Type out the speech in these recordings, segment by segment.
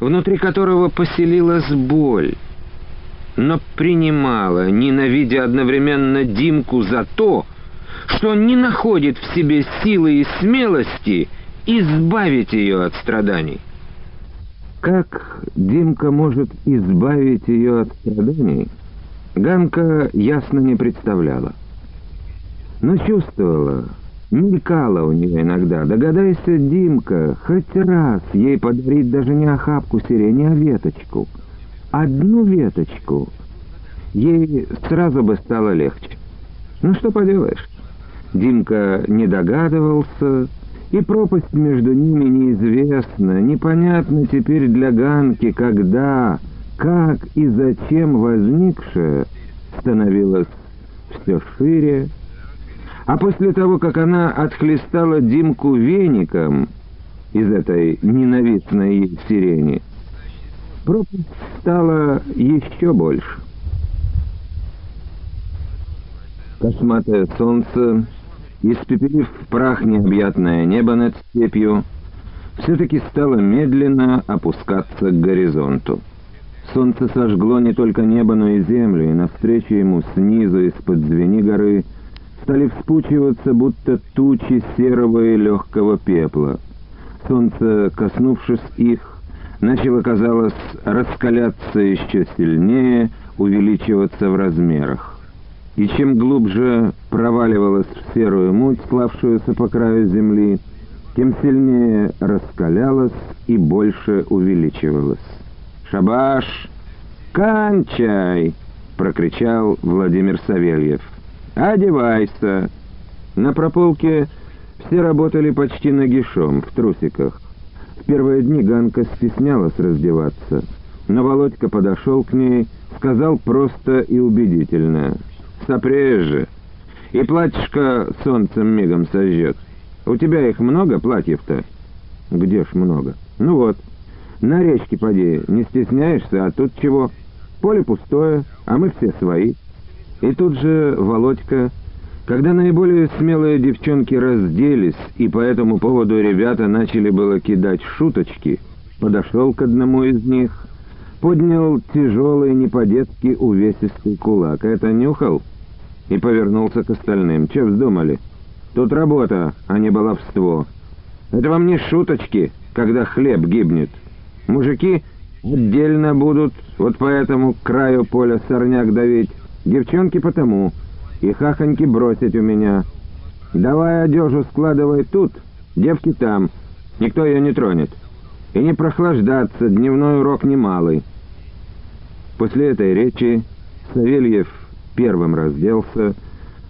внутри которого поселилась боль, но принимала, ненавидя одновременно Димку за то, что он не находит в себе силы и смелости избавить ее от страданий. Как Димка может избавить ее от страданий, Ганка ясно не представляла. Но чувствовала, мелькала у нее иногда. Догадайся, Димка, хоть раз ей подарить даже не охапку сирени, а веточку. Одну веточку. Ей сразу бы стало легче. Ну что поделаешь? Димка не догадывался, и пропасть между ними неизвестна, непонятно теперь для Ганки, когда, как и зачем возникшая становилась все шире, а после того, как она отхлестала Димку веником из этой ненавистной ей сирени, пропасть стала еще больше. Косматое солнце испепелив в прах необъятное небо над степью, все-таки стало медленно опускаться к горизонту. Солнце сожгло не только небо, но и землю, и навстречу ему снизу, из-под звени горы, стали вспучиваться, будто тучи серого и легкого пепла. Солнце, коснувшись их, начало, казалось, раскаляться еще сильнее, увеличиваться в размерах и чем глубже проваливалась в серую муть, сплавшуюся по краю земли, тем сильнее раскалялась и больше увеличивалась. «Шабаш! Кончай!» — прокричал Владимир Савельев. «Одевайся!» На прополке все работали почти нагишом, в трусиках. В первые дни Ганка стеснялась раздеваться, но Володька подошел к ней, сказал просто и убедительно — сопреешь же. И платьишко солнцем мигом сожжет. У тебя их много, платьев-то? Где ж много? Ну вот, на речке поди, не стесняешься, а тут чего? Поле пустое, а мы все свои. И тут же Володька, когда наиболее смелые девчонки разделись, и по этому поводу ребята начали было кидать шуточки, подошел к одному из них, поднял тяжелый, не по-детски увесистый кулак. Это нюхал? и повернулся к остальным. «Че вздумали? Тут работа, а не баловство. Это вам не шуточки, когда хлеб гибнет. Мужики отдельно будут вот по этому краю поля сорняк давить, девчонки потому, и хахоньки бросить у меня. Давай одежу складывай тут, девки там, никто ее не тронет. И не прохлаждаться, дневной урок немалый». После этой речи Савельев первым разделся,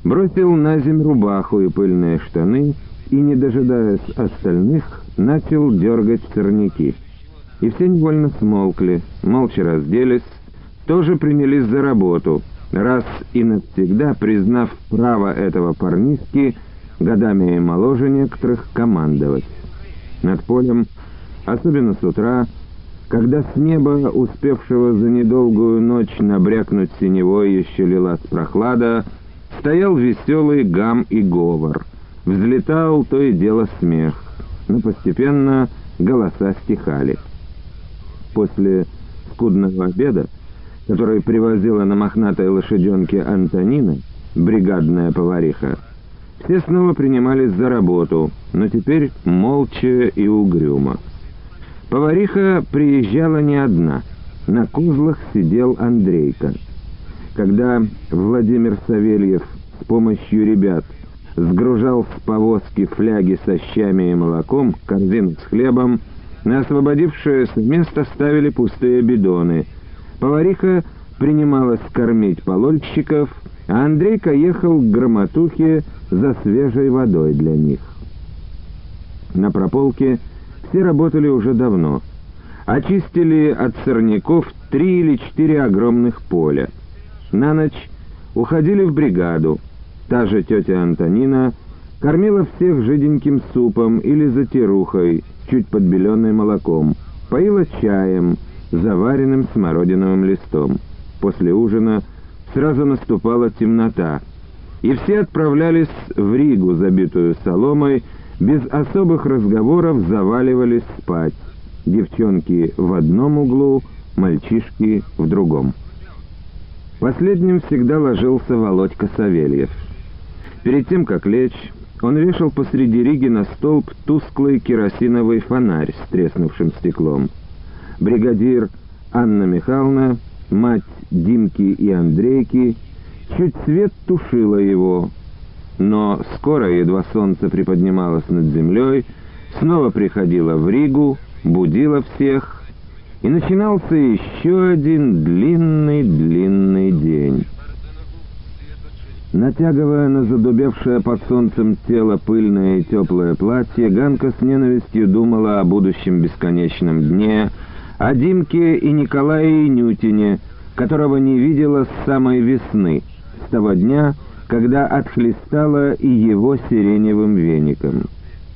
бросил на земь рубаху и пыльные штаны и, не дожидаясь остальных, начал дергать сорняки. И все невольно смолкли, молча разделись, тоже принялись за работу, раз и навсегда признав право этого парнишки, годами моложе некоторых, командовать. Над полем, особенно с утра, когда с неба, успевшего за недолгую ночь набрякнуть синевой, еще лилась прохлада, стоял веселый гам и говор. Взлетал то и дело смех, но постепенно голоса стихали. После скудного обеда, который привозила на мохнатой лошаденке Антонина, бригадная повариха, все снова принимались за работу, но теперь молча и угрюмо. Повариха приезжала не одна. На козлах сидел Андрейка. Когда Владимир Савельев с помощью ребят сгружал с повозки фляги со щами и молоком, корзин с хлебом, на освободившееся место ставили пустые бидоны. Повариха принималась кормить полольщиков, а Андрейка ехал к громотухе за свежей водой для них. На прополке все работали уже давно. Очистили от сорняков три или четыре огромных поля. На ночь уходили в бригаду. Та же тетя Антонина кормила всех жиденьким супом или затирухой, чуть подбеленной молоком, поила чаем, заваренным смородиновым листом. После ужина сразу наступала темнота, и все отправлялись в Ригу, забитую соломой, без особых разговоров заваливались спать. девчонки в одном углу, мальчишки в другом. Последним всегда ложился Володька Савельев. Перед тем, как лечь, он вешал посреди риги на столб тусклый керосиновый фонарь с треснувшим стеклом. Бригадир Анна Михайловна, мать Димки и Андрейки, чуть свет тушила его, но скоро, едва солнце приподнималось над землей, снова приходила в Ригу, будила всех, и начинался еще один длинный-длинный день. Натягивая на задубевшее под солнцем тело пыльное и теплое платье, Ганка с ненавистью думала о будущем бесконечном дне, о Димке и Николае Инютине, которого не видела с самой весны, с того дня, когда отхлестала и его сиреневым веником.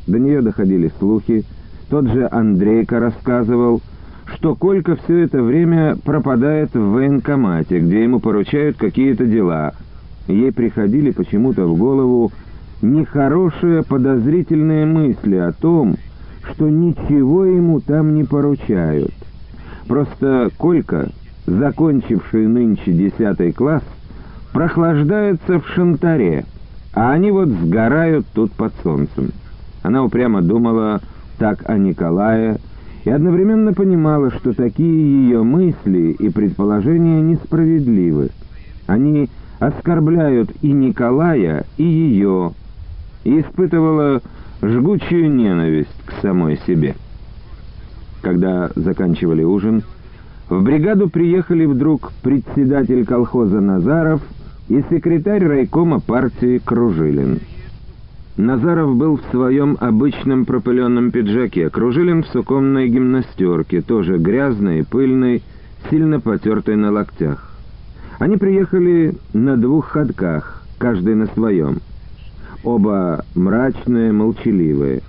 До нее доходили слухи, тот же Андрейка рассказывал, что Колька все это время пропадает в военкомате, где ему поручают какие-то дела. Ей приходили почему-то в голову нехорошие подозрительные мысли о том, что ничего ему там не поручают. Просто Колька, закончивший нынче десятый класс, прохлаждается в шантаре, а они вот сгорают тут под солнцем. Она упрямо думала так о Николае и одновременно понимала, что такие ее мысли и предположения несправедливы. Они оскорбляют и Николая, и ее, и испытывала жгучую ненависть к самой себе. Когда заканчивали ужин, в бригаду приехали вдруг председатель колхоза Назаров и секретарь райкома партии Кружилин. Назаров был в своем обычном пропыленном пиджаке, Кружилин в суконной гимнастерке, тоже грязной, пыльной, сильно потертой на локтях. Они приехали на двух ходках, каждый на своем. Оба мрачные, молчаливые.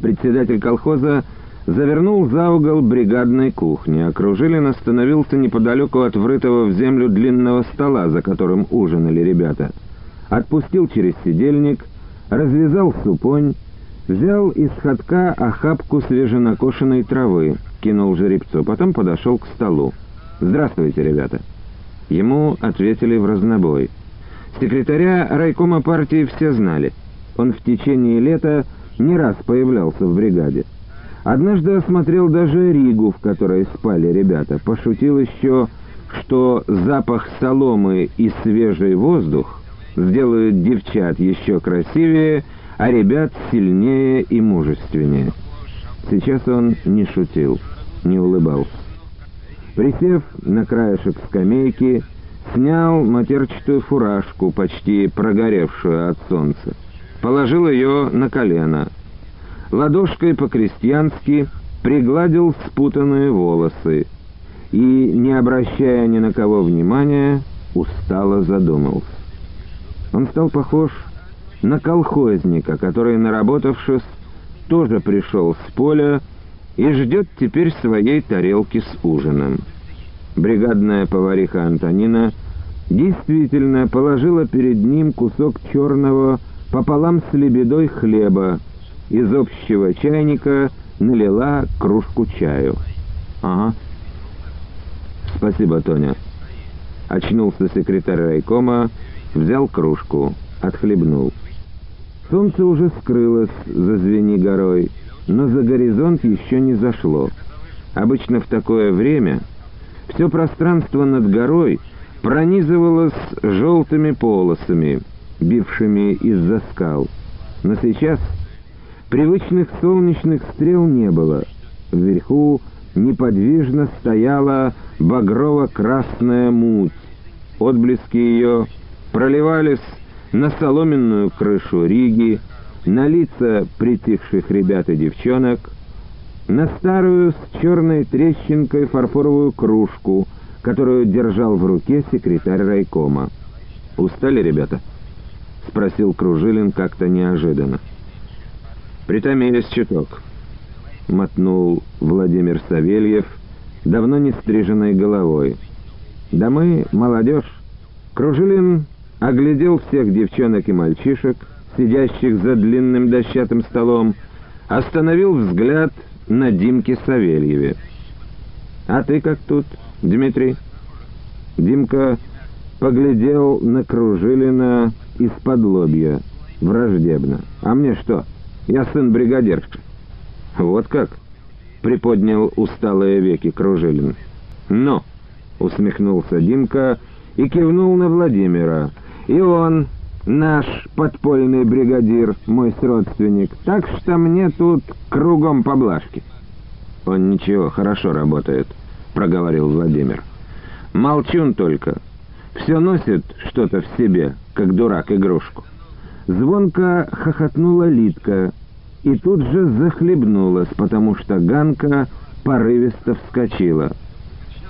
Председатель колхоза завернул за угол бригадной кухни, а Кружилин остановился неподалеку от врытого в землю длинного стола, за которым ужинали ребята. Отпустил через сидельник, развязал супонь, взял из ходка охапку свеженакошенной травы, кинул жеребцу, потом подошел к столу. «Здравствуйте, ребята!» Ему ответили в разнобой. Секретаря райкома партии все знали. Он в течение лета не раз появлялся в бригаде. Однажды осмотрел даже Ригу, в которой спали ребята. Пошутил еще, что запах соломы и свежий воздух сделают девчат еще красивее, а ребят сильнее и мужественнее. Сейчас он не шутил, не улыбался. Присев на краешек скамейки, снял матерчатую фуражку, почти прогоревшую от солнца. Положил ее на колено — ладошкой по-крестьянски пригладил спутанные волосы и, не обращая ни на кого внимания, устало задумался. Он стал похож на колхозника, который, наработавшись, тоже пришел с поля и ждет теперь своей тарелки с ужином. Бригадная повариха Антонина действительно положила перед ним кусок черного пополам с лебедой хлеба, из общего чайника налила кружку чаю. «Ага». «Спасибо, Тоня». Очнулся секретарь райкома, взял кружку, отхлебнул. Солнце уже скрылось за звени горой, но за горизонт еще не зашло. Обычно в такое время все пространство над горой пронизывалось желтыми полосами, бившими из-за скал. Но сейчас Привычных солнечных стрел не было. Вверху неподвижно стояла багрово-красная муть. Отблески ее проливались на соломенную крышу Риги, на лица притихших ребят и девчонок, на старую с черной трещинкой фарфоровую кружку, которую держал в руке секретарь райкома. «Устали, ребята?» — спросил Кружилин как-то неожиданно. «Притомились чуток», — мотнул Владимир Савельев, давно не стриженной головой. «Да мы, молодежь». Кружилин оглядел всех девчонок и мальчишек, сидящих за длинным дощатым столом, остановил взгляд на Димке Савельеве. А ты как тут, Дмитрий? Димка поглядел на Кружилина из-под лобья, враждебно. А мне что? Я сын бригадирши. Вот как? Приподнял усталые веки Кружилин. Но, усмехнулся Димка и кивнул на Владимира. И он, наш подпольный бригадир, мой родственник, так что мне тут кругом поблажки. Он ничего, хорошо работает, проговорил Владимир. Молчун только. Все носит что-то в себе, как дурак игрушку. Звонко хохотнула Литка и тут же захлебнулась, потому что Ганка порывисто вскочила.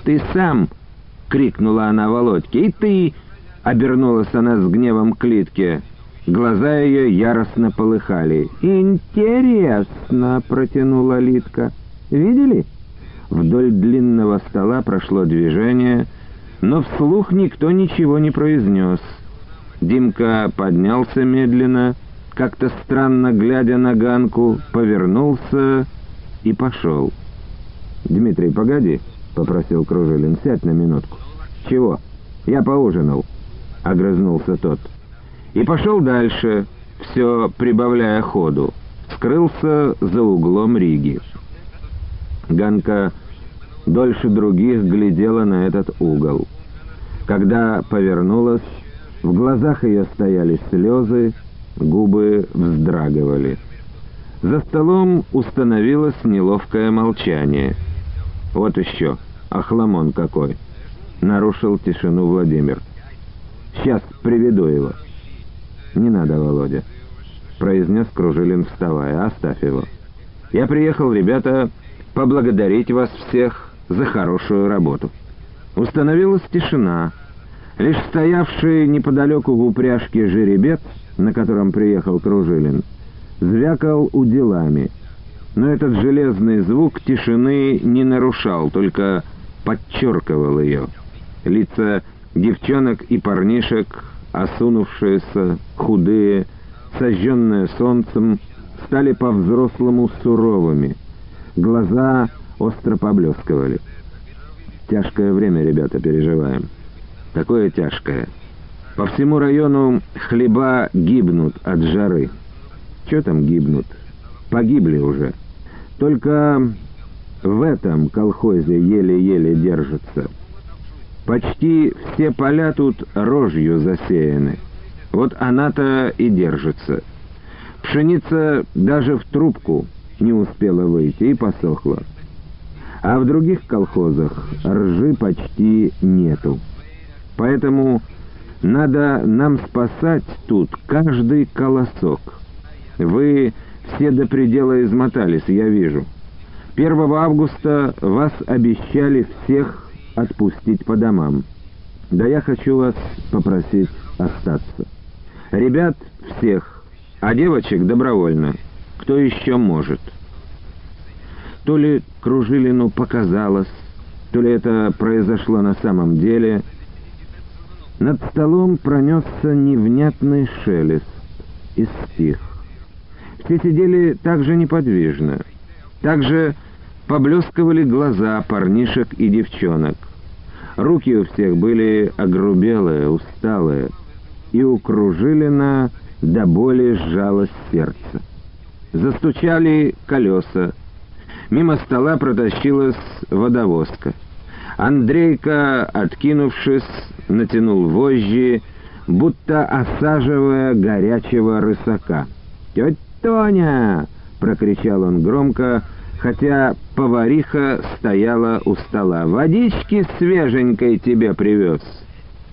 «Ты сам!» — крикнула она Володьке. «И ты!» — обернулась она с гневом к Литке. Глаза ее яростно полыхали. «Интересно!» — протянула Литка. «Видели?» Вдоль длинного стола прошло движение, но вслух никто ничего не произнес. Димка поднялся медленно, как-то странно глядя на Ганку, повернулся и пошел. «Дмитрий, погоди!» — попросил Кружилин. «Сядь на минутку». «Чего? Я поужинал», — огрызнулся тот. И пошел дальше, все прибавляя ходу. Скрылся за углом Риги. Ганка дольше других глядела на этот угол. Когда повернулась, в глазах ее стояли слезы, губы вздрагивали. За столом установилось неловкое молчание — «Вот еще, охламон какой!» — нарушил тишину Владимир. «Сейчас приведу его». «Не надо, Володя», — произнес Кружилин, вставая. «Оставь его. Я приехал, ребята, поблагодарить вас всех за хорошую работу». Установилась тишина. Лишь стоявший неподалеку в упряжке жеребец, на котором приехал Кружилин, звякал уделами — но этот железный звук тишины не нарушал, только подчеркивал ее. Лица девчонок и парнишек, осунувшиеся, худые, сожженные солнцем, стали по-взрослому суровыми. Глаза остро поблескивали. Тяжкое время, ребята, переживаем. Такое тяжкое. По всему району хлеба гибнут от жары. Что там гибнут? Погибли уже. Только в этом колхозе еле-еле держится. Почти все поля тут рожью засеяны. Вот она-то и держится. Пшеница даже в трубку не успела выйти и посохла. А в других колхозах ржи почти нету. Поэтому надо нам спасать тут каждый колосок. Вы все до предела измотались, я вижу. 1 августа вас обещали всех отпустить по домам. Да я хочу вас попросить остаться. Ребят всех, а девочек добровольно. Кто еще может? То ли Кружилину показалось, то ли это произошло на самом деле. Над столом пронесся невнятный шелест и стих. Все сидели так же неподвижно. Так же поблескивали глаза парнишек и девчонок. Руки у всех были огрубелые, усталые, и у Кружилина до боли сжалось сердце. Застучали колеса. Мимо стола протащилась водовозка. Андрейка, откинувшись, натянул вожжи, будто осаживая горячего рысака. «Тетя «Тоня!» — прокричал он громко, хотя повариха стояла у стола. «Водички свеженькой тебе привез!»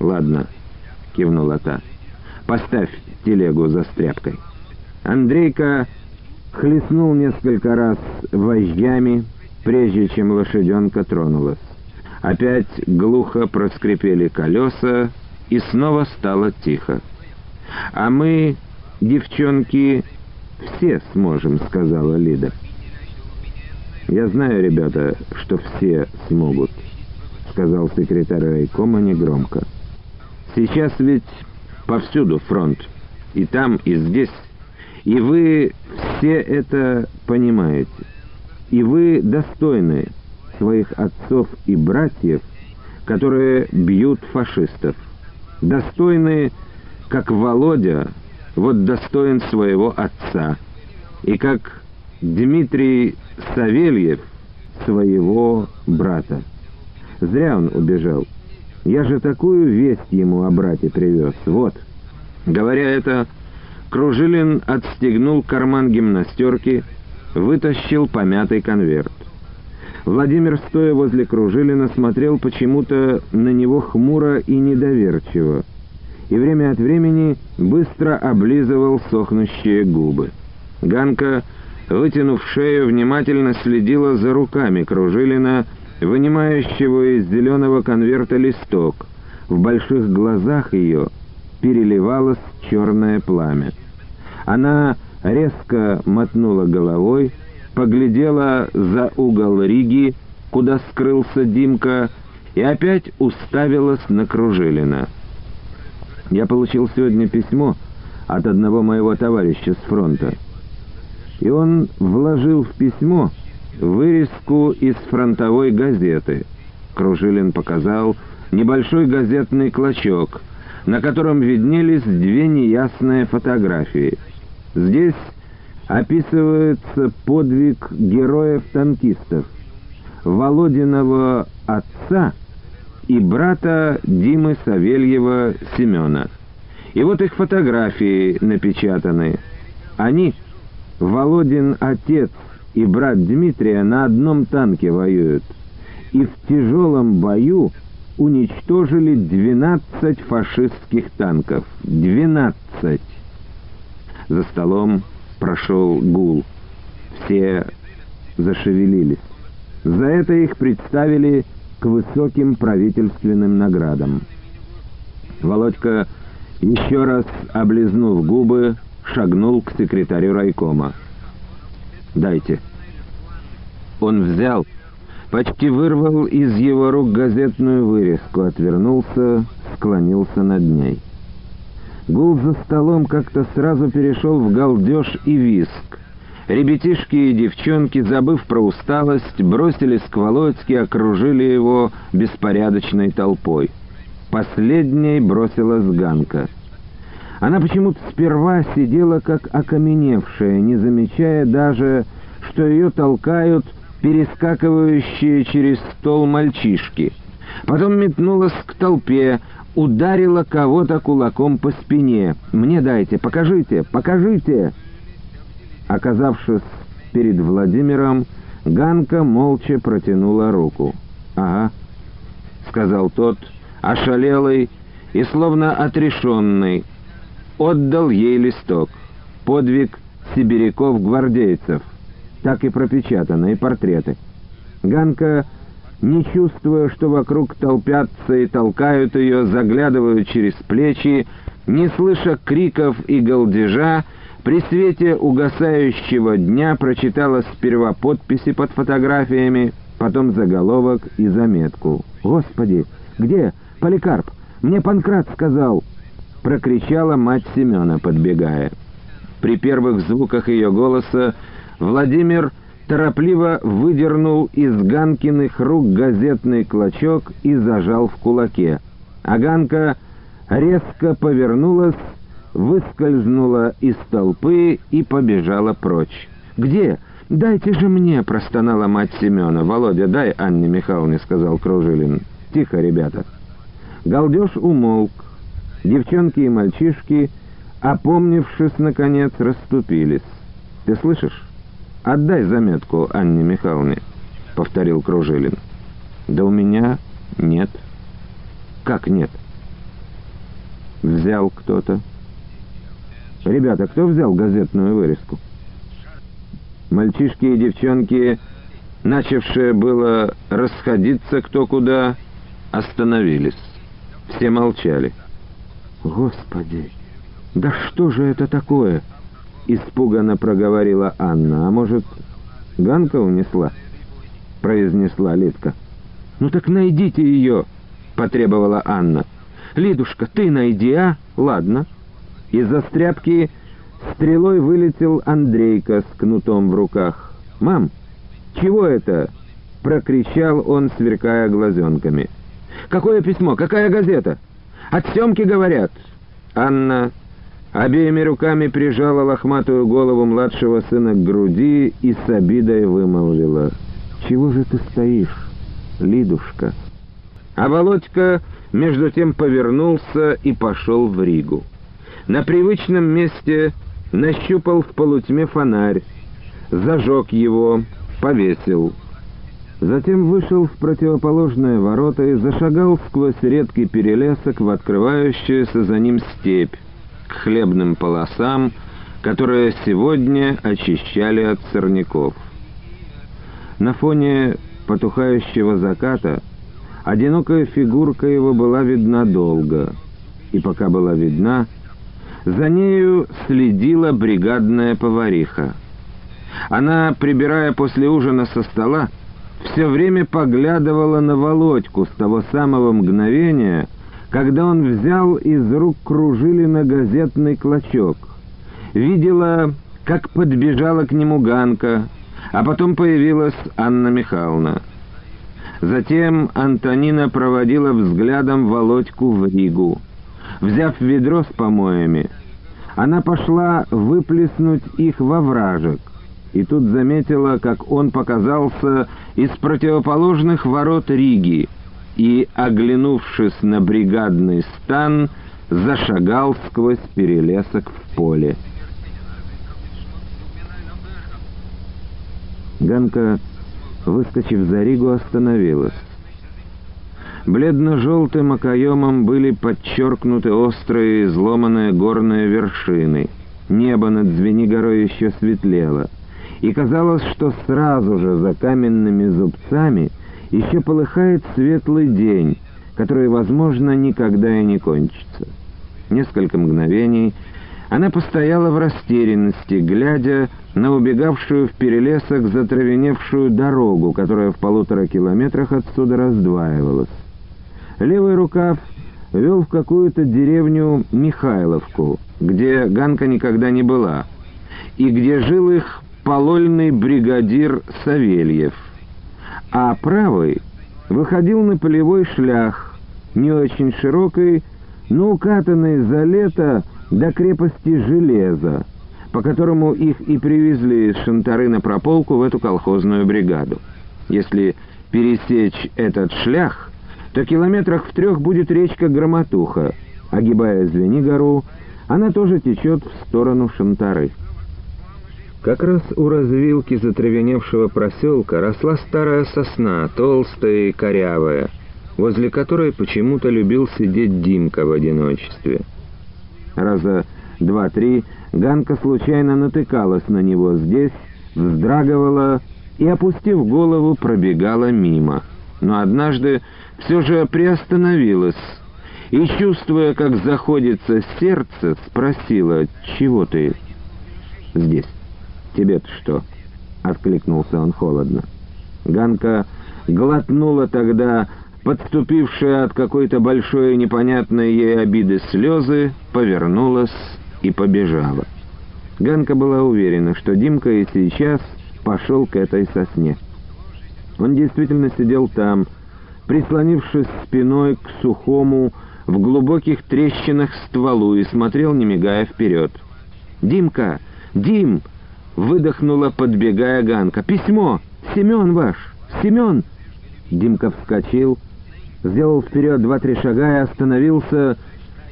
«Ладно», — кивнула та. «Поставь телегу за стряпкой». Андрейка хлестнул несколько раз вожжами, прежде чем лошаденка тронулась. Опять глухо проскрипели колеса, и снова стало тихо. А мы, девчонки, «Все сможем», — сказала Лида. «Я знаю, ребята, что все смогут», — сказал секретарь райкома негромко. «Сейчас ведь повсюду фронт, и там, и здесь, и вы все это понимаете. и вы достойны своих отцов и братьев, которые бьют фашистов. Достойны, как Володя, вот достоин своего отца, и как Дмитрий Савельев своего брата. Зря он убежал. Я же такую весть ему о брате привез. Вот. Говоря это, Кружилин отстегнул карман гимнастерки, вытащил помятый конверт. Владимир, стоя возле Кружилина, смотрел почему-то на него хмуро и недоверчиво, и время от времени быстро облизывал сохнущие губы. Ганка, вытянув шею, внимательно следила за руками Кружилина, вынимающего из зеленого конверта листок. В больших глазах ее переливалось черное пламя. Она резко мотнула головой, поглядела за угол Риги, куда скрылся Димка, и опять уставилась на Кружилина. «Я получил сегодня письмо от одного моего товарища с фронта, и он вложил в письмо вырезку из фронтовой газеты». Кружилин показал небольшой газетный клочок, на котором виднелись две неясные фотографии. Здесь описывается подвиг героев-танкистов, Володиного отца и брата Димы Савельева Семена. И вот их фотографии напечатаны. Они, Володин отец и брат Дмитрия, на одном танке воюют. И в тяжелом бою уничтожили 12 фашистских танков. 12! За столом прошел гул. Все зашевелились. За это их представили к высоким правительственным наградам. Володька, еще раз облизнув губы, шагнул к секретарю райкома. «Дайте». Он взял, почти вырвал из его рук газетную вырезку, отвернулся, склонился над ней. Гул за столом как-то сразу перешел в галдеж и виск. Ребятишки и девчонки, забыв про усталость, бросились к Володьке, окружили его беспорядочной толпой. Последней бросилась Ганка. Она почему-то сперва сидела как окаменевшая, не замечая даже, что ее толкают перескакивающие через стол мальчишки. Потом метнулась к толпе, ударила кого-то кулаком по спине. «Мне дайте, покажите, покажите!» Оказавшись перед Владимиром, Ганка молча протянула руку. «Ага», — сказал тот, ошалелый и словно отрешенный, отдал ей листок. Подвиг сибиряков-гвардейцев. Так и пропечатаны, и портреты. Ганка не чувствуя, что вокруг толпятся и толкают ее, заглядывают через плечи, не слыша криков и галдежа, при свете угасающего дня прочитала сперва подписи под фотографиями, потом заголовок и заметку. «Господи, где? Поликарп? Мне Панкрат сказал!» — прокричала мать Семена, подбегая. При первых звуках ее голоса Владимир торопливо выдернул из Ганкиных рук газетный клочок и зажал в кулаке. А Ганка резко повернулась, выскользнула из толпы и побежала прочь. «Где? Дайте же мне!» — простонала мать Семена. «Володя, дай Анне Михайловне», — сказал Кружилин. «Тихо, ребята». Галдеж умолк. Девчонки и мальчишки, опомнившись, наконец, расступились. «Ты слышишь?» «Отдай заметку Анне Михайловне», — повторил Кружилин. «Да у меня нет». «Как нет?» «Взял кто-то». «Ребята, кто взял газетную вырезку?» Мальчишки и девчонки, начавшие было расходиться кто куда, остановились. Все молчали. «Господи, да что же это такое?» — испуганно проговорила Анна. «А может, Ганка унесла?» — произнесла Лидка. «Ну так найдите ее!» — потребовала Анна. «Лидушка, ты найди, а? Ладно». Из-за стряпки стрелой вылетел Андрейка с кнутом в руках. «Мам, Чего это?» — прокричал он, сверкая глазенками. «Какое письмо? Какая газета? От Семки говорят!» Анна обеими руками прижала лохматую голову младшего сына к груди и с обидой вымолвила. «Чего же ты стоишь, Лидушка?» А Володька между тем повернулся и пошел в Ригу. На привычном месте нащупал в полутьме фонарь, зажег его, повесил. Затем вышел в противоположные ворота и зашагал сквозь редкий перелесок в открывающуюся за ним степь, к хлебным полосам, которые сегодня очищали от сорняков. На фоне потухающего заката одинокая фигурка его была видна долго, и пока была видна, за нею следила бригадная повариха. Она, прибирая после ужина со стола, все время поглядывала на Володьку с того самого мгновения, когда он взял из рук Кружилина газетный клочок. Видела, как подбежала к нему Ганка, а потом появилась Анна Михайловна. Затем Антонина проводила взглядом Володьку в Ригу. Взяв ведро с помоями, она пошла выплеснуть их во вражек и тут заметила, как он показался из противоположных ворот Риги и, оглянувшись на бригадный стан, зашагал сквозь перелесок в поле. Ганка, выскочив за Ригу, остановилась. Бледно-желтым окоемом были подчеркнуты острые изломанные горные вершины. Небо над Звенигорой еще светлело и казалось, что сразу же за каменными зубцами еще полыхает светлый день, который, возможно, никогда и не кончится. Несколько мгновений она постояла в растерянности, глядя на убегавшую в перелесок затравеневшую дорогу, которая в полутора километрах отсюда раздваивалась. Левый рукав вел в какую-то деревню Михайловку, где Ганка никогда не была, и где жил их полольный бригадир Савельев, а правый выходил на полевой шлях, не очень широкий, но укатанный за лето до крепости железа, по которому их и привезли из Шантары на прополку в эту колхозную бригаду. Если пересечь этот шлях, то километрах в трех будет речка Громотуха. Огибая Звенигору, она тоже течет в сторону Шантары. Как раз у развилки затравеневшего проселка росла старая сосна, толстая и корявая, возле которой почему-то любил сидеть Димка в одиночестве. Раза два-три Ганка случайно натыкалась на него здесь, вздрагивала и, опустив голову, пробегала мимо. Но однажды все же приостановилась и, чувствуя, как заходится сердце, спросила, «Чего ты здесь?» «Тебе-то что?» — откликнулся он холодно. Ганка глотнула тогда подступившая от какой-то большой и непонятной ей обиды слезы, повернулась и побежала. Ганка была уверена, что Димка и сейчас пошел к этой сосне. Он действительно сидел там, прислонившись спиной к сухому, в глубоких трещинах стволу и смотрел, не мигая, вперед. «Димка! Дим!» Выдохнула, подбегая Ганка. «Письмо! Семен ваш! Семен!» Димка вскочил, сделал вперед два-три шага и остановился,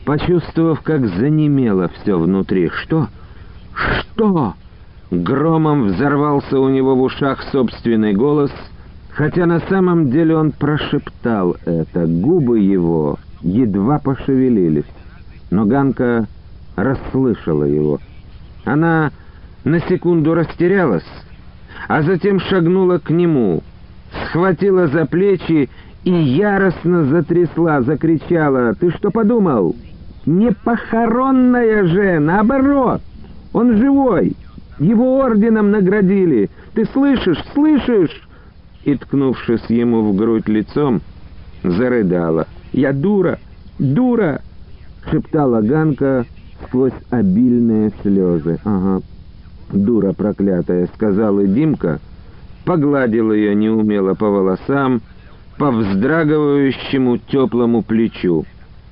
почувствовав, как занемело все внутри. «Что? Что?» Громом взорвался у него в ушах собственный голос, хотя на самом деле он прошептал это. Губы его едва пошевелились, но Ганка расслышала его. Она на секунду растерялась, а затем шагнула к нему, схватила за плечи и яростно затрясла, закричала. «Ты что подумал? Не похоронная же, наоборот! Он живой! Его орденом наградили! Ты слышишь, слышишь?» И, ткнувшись ему в грудь лицом, зарыдала. «Я дура, дура!» — шептала Ганка сквозь обильные слезы. «Ага, дура проклятая», — сказал и Димка, погладил ее неумело по волосам, по вздрагивающему теплому плечу.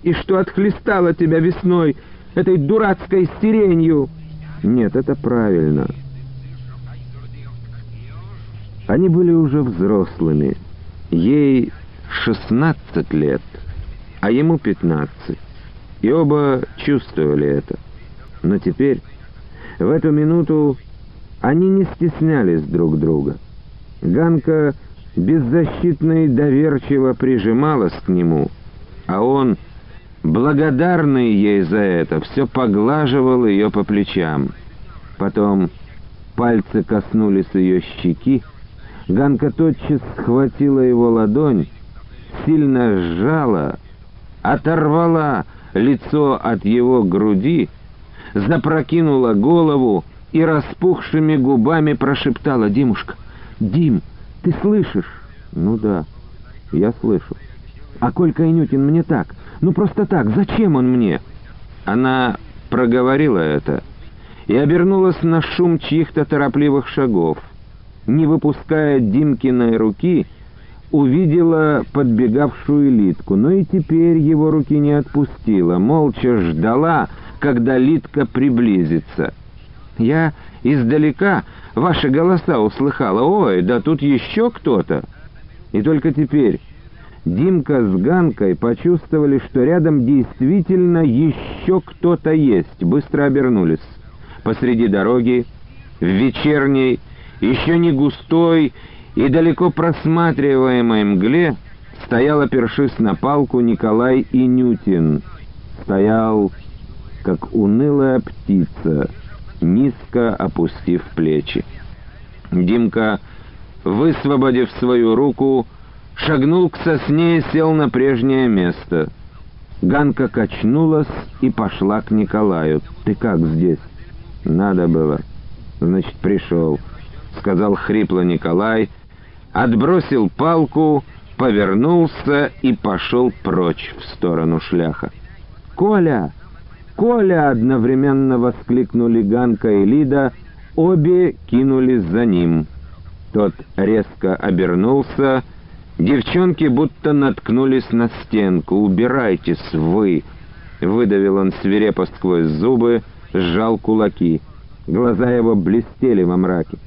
«И что отхлестало тебя весной этой дурацкой сиренью?» «Нет, это правильно». Они были уже взрослыми. Ей шестнадцать лет, а ему пятнадцать. И оба чувствовали это. Но теперь, в эту минуту, они не стеснялись друг друга. Ганка беззащитно и доверчиво прижималась к нему, а он, благодарный ей за это, все поглаживал ее по плечам. Потом пальцы коснулись ее щеки, Ганка тотчас схватила его ладонь, сильно сжала, оторвала лицо от его груди, запрокинула голову и распухшими губами прошептала «Димушка, Дим, ты слышишь?» «Ну да, я слышу». «А Колька Инютин мне так, ну просто так, зачем он мне?» Она проговорила это и обернулась на шум чьих-то торопливых шагов. Не выпуская Димкиной руки, увидела подбегавшую Литку, но и теперь его руки не отпустила, молча ждала, когда Литка приблизится. «Я издалека ваши голоса услыхала. Ой, да тут еще кто-то!» И только теперь Димка с Ганкой почувствовали, что рядом действительно еще кто-то есть. Быстро обернулись. Посреди дороги, в вечерней, еще не густой и далеко просматриваемой мгле, стоял, опершись на палку, Николай Инютин. Стоял, как унылая птица, низко опустив плечи. Димка, высвободив свою руку, шагнул к сосне и сел на прежнее место. Ганка качнулась и пошла к Николаю. «Ты как здесь?» «Надо было». «Значит, пришел», — сказал хрипло Николай, отбросил палку, повернулся и пошел прочь в сторону шляха. «Коля!» «Коля!» — одновременно воскликнули Ганка и Лида, обе кинулись за ним. Тот резко обернулся, девчонки будто наткнулись на стенку. «Убирайтесь вы!» — выдавил он свирепо сквозь зубы, сжал кулаки. Глаза его блестели во мраке.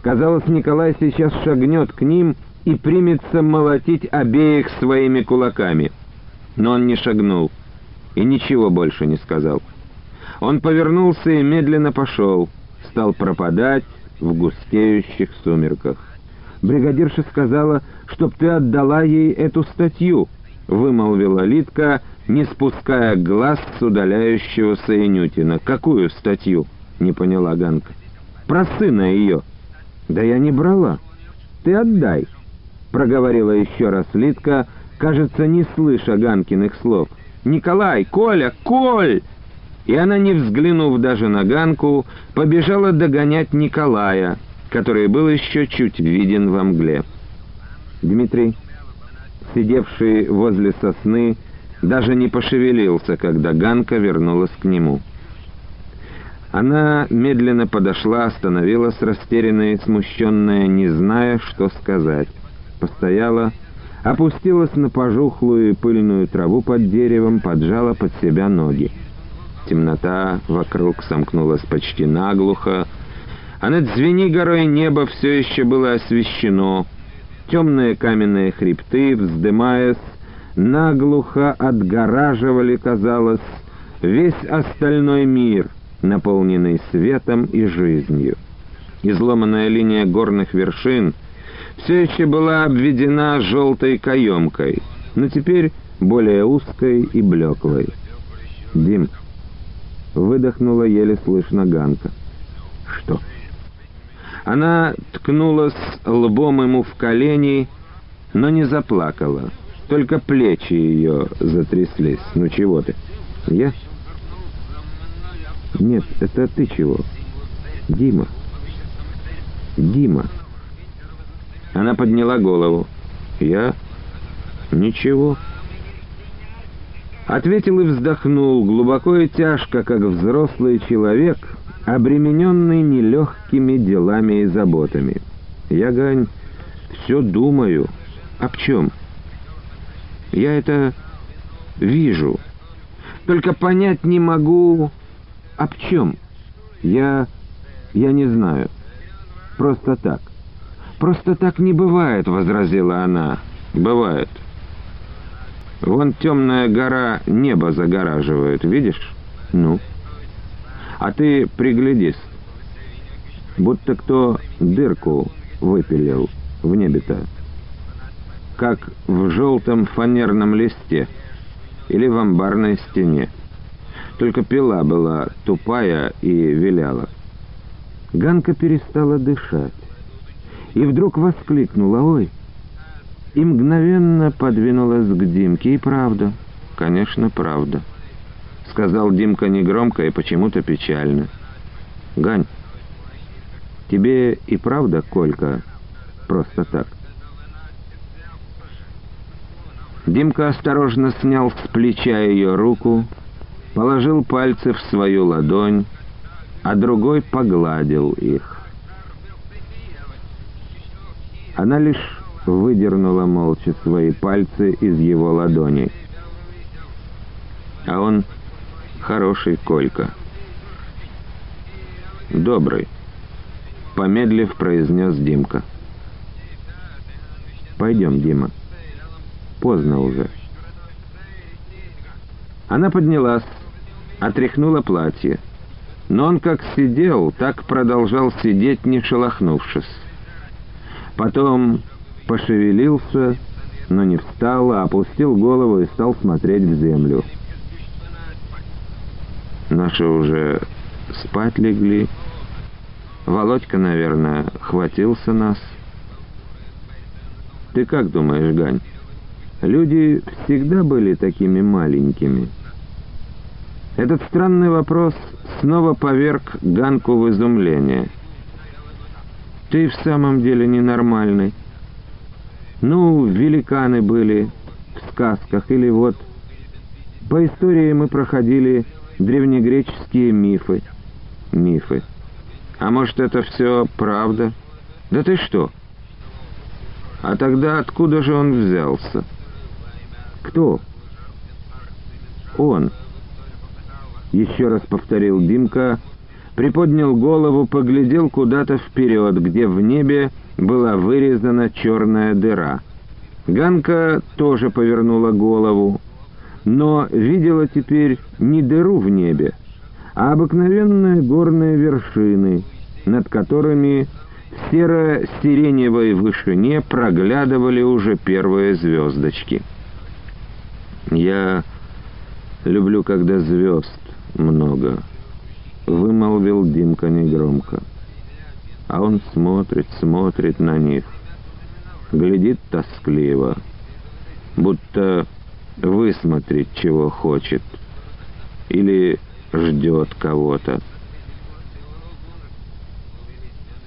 Казалось, Николай сейчас шагнет к ним и примется молотить обеих своими кулаками. Но он не шагнул и ничего больше не сказал. Он повернулся и медленно пошел, стал пропадать в густеющих сумерках. Бригадирша сказала, чтоб ты отдала ей эту статью, вымолвила Литка, не спуская глаз с удаляющегося Инютина. «Какую статью?» — не поняла Ганка. «Про сына ее». «Да я не брала. Ты отдай», — проговорила еще раз Литка, кажется, не слыша Ганкиных слов. «Николай! Коля! Коль!» И она, не взглянув даже на Ганку, побежала догонять Николая, который был еще чуть виден во мгле. Дмитрий, сидевший возле сосны, даже не пошевелился, когда Ганка вернулась к нему. Она медленно подошла, остановилась, растерянная и смущенная, не зная, что сказать. Постояла, опустилась на пожухлую пыльную траву под деревом, поджала под себя ноги. Темнота вокруг сомкнулась почти наглухо, а над Звенигорой небо все еще было освещено. Темные каменные хребты, вздымаясь, наглухо отгораживали, казалось, весь остальной мир, наполненный светом и жизнью. Изломанная линия горных вершин все еще была обведена желтой каемкой, но теперь более узкой и блеклой. «Дим», — выдохнула еле слышно Ганка. «Что?» Она ткнулась лбом ему в колени, но не заплакала. Только плечи ее затряслись. «Ну чего ты?» «Я?» «Нет, это ты чего?» «Дима». «Дима». Она подняла голову. «Я? Ничего». Ответил и вздохнул, глубоко и тяжко, как взрослый человек, обремененный нелегкими делами и заботами. Я, Гань, все думаю. Об чем? Я это вижу. Только понять не могу, об чем. Я... я не знаю. Просто так. Просто так не бывает, возразила она. Бывает. Вон темная гора небо загораживает, видишь? Ну. А ты приглядись. Будто кто дырку выпилил в небе-то. Как в желтом фанерном листе или в амбарной стене. Только пила была тупая и виляла. Ганка перестала дышать и вдруг воскликнула «Ой!» и мгновенно подвинулась к Димке. И правда, конечно, правда. Сказал Димка негромко и почему-то печально. «Гань, тебе и правда, Колька, просто так?» Димка осторожно снял с плеча ее руку, положил пальцы в свою ладонь, а другой погладил их. Она лишь выдернула молча свои пальцы из его ладоней. А он хороший Колька. Добрый. Помедлив, произнес Димка. Пойдем, Дима. Поздно уже. Она поднялась, отряхнула платье. Но он как сидел, так продолжал сидеть, не шелохнувшись. Потом пошевелился, но не встал, а опустил голову и стал смотреть в землю. Наши уже спать легли. Володька, наверное, хватился нас. Ты как думаешь, Гань? Люди всегда были такими маленькими. Этот странный вопрос снова поверг Ганку в изумление. Ты в самом деле ненормальный. Ну, великаны были в сказках, или вот... По истории мы проходили древнегреческие мифы. Мифы. А может, это все правда? Да ты что? А тогда откуда же он взялся? Кто? Он. Еще раз повторил Димка, приподнял голову, поглядел куда-то вперед, где в небе была вырезана черная дыра. Ганка тоже повернула голову, но видела теперь не дыру в небе, а обыкновенные горные вершины, над которыми в серо-сиреневой вышине проглядывали уже первые звездочки. «Я люблю, когда звезд много», — вымолвил Димка негромко а он смотрит, смотрит на них, глядит тоскливо, будто высмотреть чего хочет или ждет кого-то.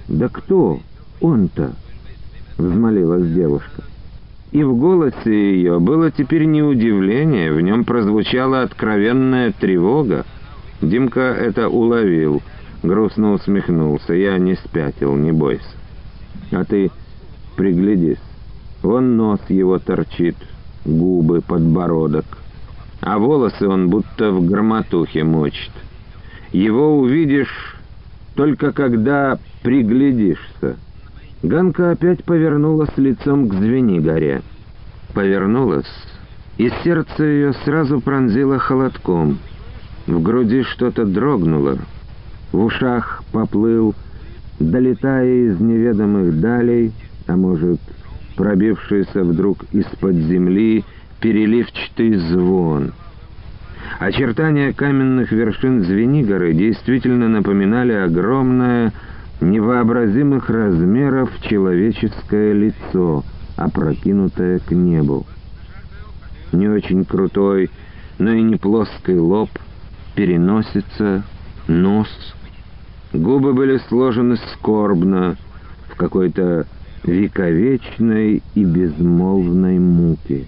«Да кто он-то?» — взмолилась девушка. И в голосе ее было теперь не удивление, в нем прозвучала откровенная тревога. Димка это уловил — грустно усмехнулся. «Я не спятил, не бойся. А ты приглядись. Вон нос его торчит, губы, подбородок. А волосы он будто в громотухе мочит. Его увидишь только когда приглядишься». Ганка опять повернулась лицом к Звенигоре. Повернулась, и сердце ее сразу пронзило холодком. В груди что-то дрогнуло, в ушах поплыл, долетая из неведомых далей, а может, пробившийся вдруг из-под земли переливчатый звон. Очертания каменных вершин Звенигоры действительно напоминали огромное, невообразимых размеров человеческое лицо, опрокинутое к небу. Не очень крутой, но и не плоский лоб, переносится, нос — Губы были сложены скорбно, в какой-то вековечной и безмолвной муке.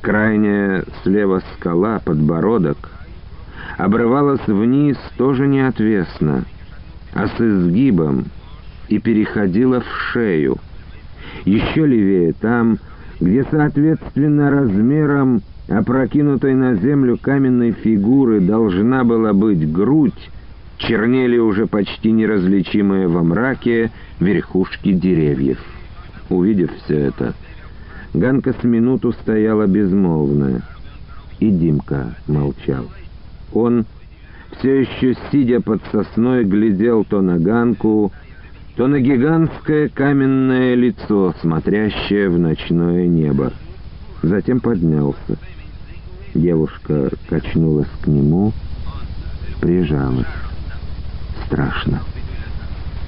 Крайняя слева скала, подбородок, обрывалась вниз тоже неотвесно, а с изгибом, и переходила в шею. Еще левее, там, где соответственно размером опрокинутой на землю каменной фигуры должна была быть грудь, чернели уже почти неразличимые во мраке верхушки деревьев. Увидев все это, Ганка с минуту стояла безмолвная, и Димка молчал. Он, все еще сидя под сосной, глядел то на Ганку, то на гигантское каменное лицо, смотрящее в ночное небо. Затем поднялся. Девушка качнулась к нему, прижалась. «Страшно.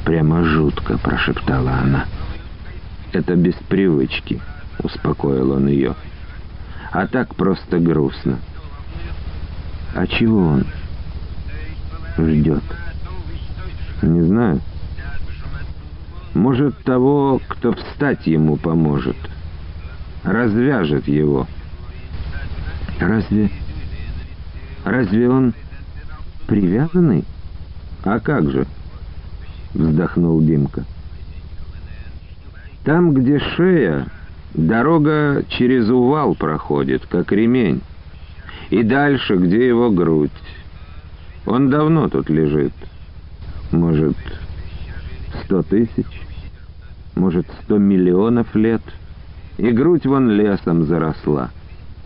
Прямо жутко», — прошептала она. «Это без привычки», — успокоил он ее. «А так просто грустно». «А чего он?» «Ждет». «Не знаю». «Может, того, кто встать ему поможет. Развяжет его». Разве... Разве он привязанный? А как же? Вздохнул Димка. Там, где шея, дорога через увал проходит, как ремень. И дальше, где его грудь. Он давно тут лежит. Может, сто тысяч? Может, сто миллионов лет? И грудь вон лесом заросла.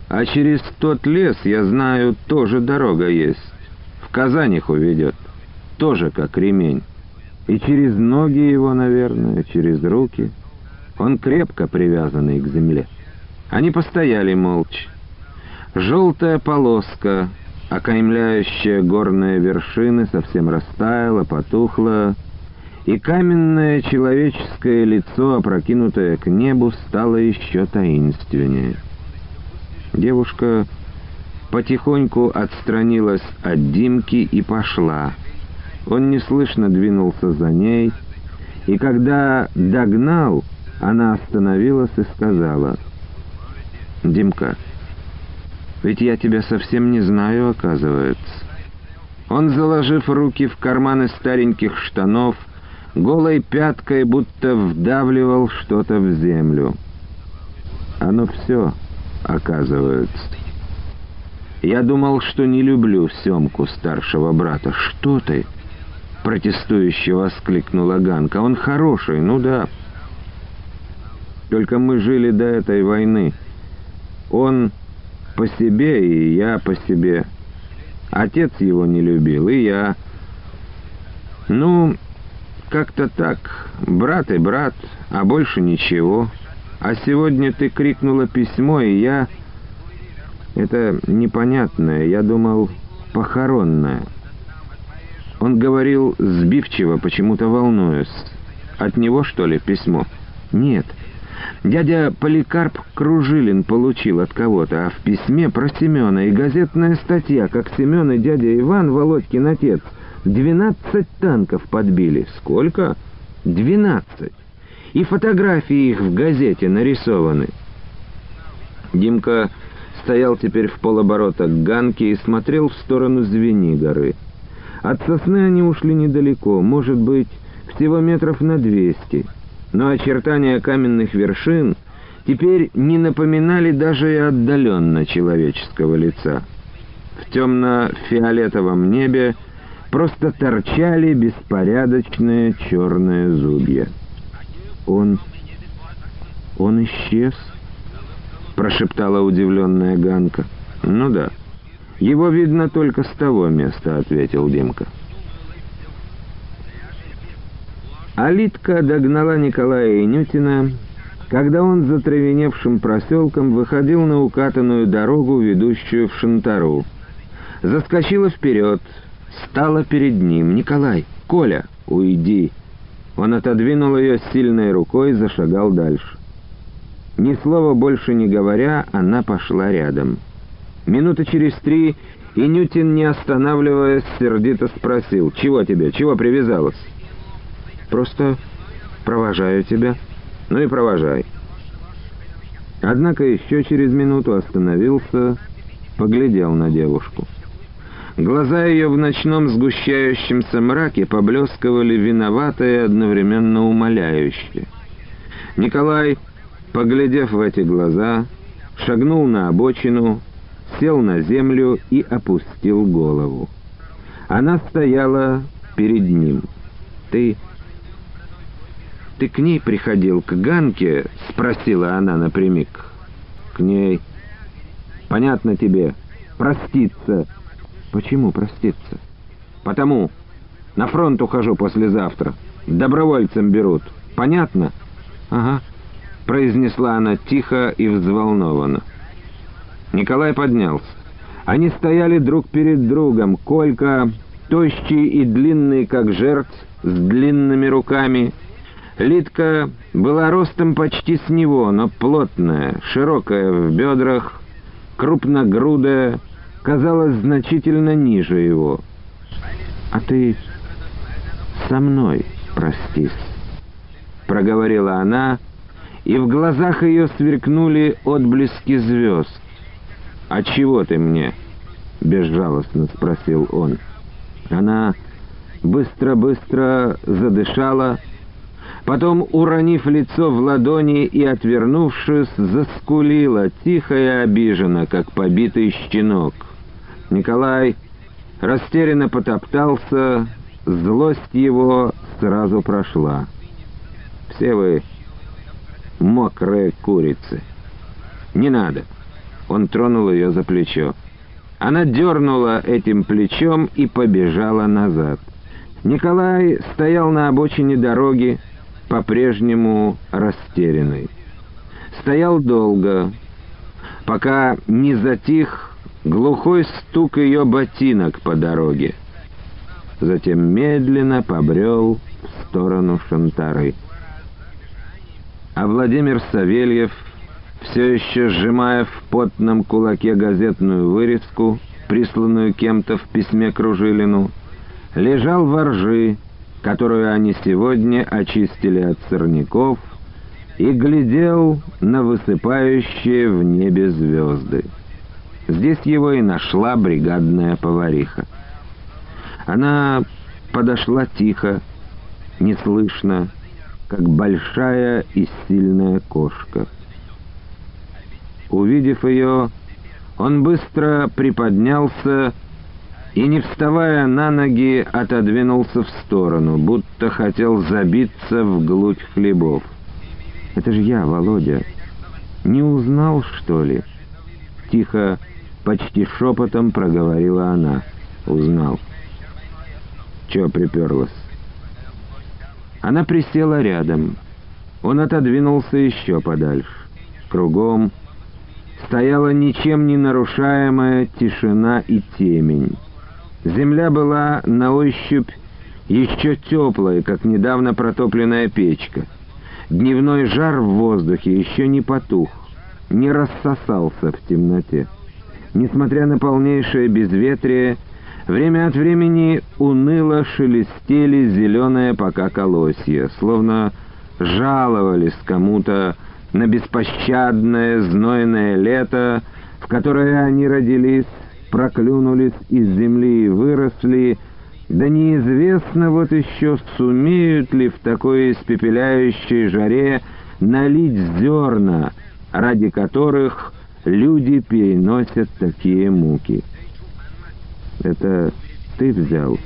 А через тот лес, я знаю, тоже дорога есть. В Казаниху ведет. Тоже как ремень. И через ноги его, наверное, через руки. Он крепко привязанный к земле. Они постояли молча. Желтая полоска, окаймляющая горные вершины, совсем растаяла, потухла, и каменное человеческое лицо, опрокинутое к небу, стало еще таинственнее. Девушка потихоньку отстранилась от Димки и пошла. Он неслышно двинулся за ней, и когда догнал, она остановилась и сказала, «Димка, ведь я тебя совсем не знаю, оказывается». Он, заложив руки в карманы стареньких штанов, голой пяткой будто вдавливал что-то в землю. Оно все оказывается. Я думал, что не люблю Семку, старшего брата. Что ты? Протестующе воскликнула Ганка. Он хороший, ну да. Только мы жили до этой войны. Он по себе, и я по себе. Отец его не любил, и я. Ну, как-то так. Брат и брат, а больше ничего. А сегодня ты крикнула письмо, и я... Это непонятное, я думал, похоронное. Он говорил сбивчиво, почему-то волнуясь. От него, что ли, письмо? Нет. Дядя Поликарп Кружилин получил от кого-то, а в письме про Семена и газетная статья, как Семен и дядя Иван, Володькин отец, двенадцать танков подбили. Сколько? Двенадцать и фотографии их в газете нарисованы. Димка стоял теперь в полоборота к Ганке и смотрел в сторону Звени горы. От сосны они ушли недалеко, может быть, всего метров на двести, но очертания каменных вершин теперь не напоминали даже и отдаленно человеческого лица. В темно-фиолетовом небе просто торчали беспорядочные черные зубья. «Он... он исчез?» — прошептала удивленная Ганка. «Ну да. Его видно только с того места», — ответил Димка. Алитка догнала Николая Инютина, когда он за травеневшим проселком выходил на укатанную дорогу, ведущую в Шантару. Заскочила вперед, стала перед ним. «Николай! Коля! Уйди!» Он отодвинул ее сильной рукой и зашагал дальше. Ни слова больше не говоря, она пошла рядом. Минуты через три Инютин, не останавливаясь, сердито спросил, «Чего тебе? Чего привязалась?» «Просто провожаю тебя». «Ну и провожай». Однако еще через минуту остановился, поглядел на девушку. Глаза ее в ночном сгущающемся мраке поблескивали виновато и одновременно умоляюще. Николай, поглядев в эти глаза, шагнул на обочину, сел на землю и опустил голову. Она стояла перед ним. «Ты... ты к ней приходил, к Ганке?» — спросила она напрямик. «К ней. Понятно тебе. Проститься». «Почему проститься?» «Потому. На фронт ухожу послезавтра. Добровольцем берут. Понятно?» «Ага», — произнесла она тихо и взволнованно. Николай поднялся. Они стояли друг перед другом. Колька, тощий и длинный, как жертв, с длинными руками. Литка была ростом почти с него, но плотная, широкая в бедрах, крупногрудая, казалась значительно ниже его. «А ты со мной простись», — проговорила она, и в глазах ее сверкнули отблески звезд. «А чего ты мне?» — безжалостно спросил он. Она быстро-быстро задышала, потом, уронив лицо в ладони и отвернувшись, заскулила, тихо и обиженно, как побитый щенок. Николай растерянно потоптался, злость его сразу прошла. «Все вы мокрые курицы. Не надо!» Он тронул ее за плечо. Она дернула этим плечом и побежала назад. Николай стоял на обочине дороги, по-прежнему растерянный. Стоял долго, пока не затих глухой стук ее ботинок по дороге. Затем медленно побрел в сторону Шантары. А Владимир Савельев все еще сжимая в потном кулаке газетную вырезку, присланную кем-то в письме Кружилину, лежал во ржи, которую они сегодня очистили от сорняков, и глядел на высыпающие в небе звезды. Здесь его и нашла бригадная повариха. Она подошла тихо, неслышно, как большая и сильная кошка. Увидев ее, он быстро приподнялся и, не вставая на ноги, отодвинулся в сторону, будто хотел забиться вглубь хлебов. «Это же я, Володя. Не узнал, что ли?» Тихо, почти шепотом проговорила она. «Узнал». «Чё приперлась?» Она присела рядом. Он отодвинулся еще подальше. Кругом стояла ничем не нарушаемая тишина и темень. Земля была на ощупь еще теплая, как недавно протопленная печка. Дневной жар в воздухе еще не потух, не рассосался в темноте. Несмотря на полнейшее безветрие, время от времени уныло шелестели зеленые пока колосья, словно жаловались кому-то на беспощадное знойное лето, в которое они родились, проклюнулись из земли и выросли, да неизвестно вот еще, сумеют ли в такой испепеляющей жаре налить зерна, ради которых люди переносят такие муки. «Это ты взял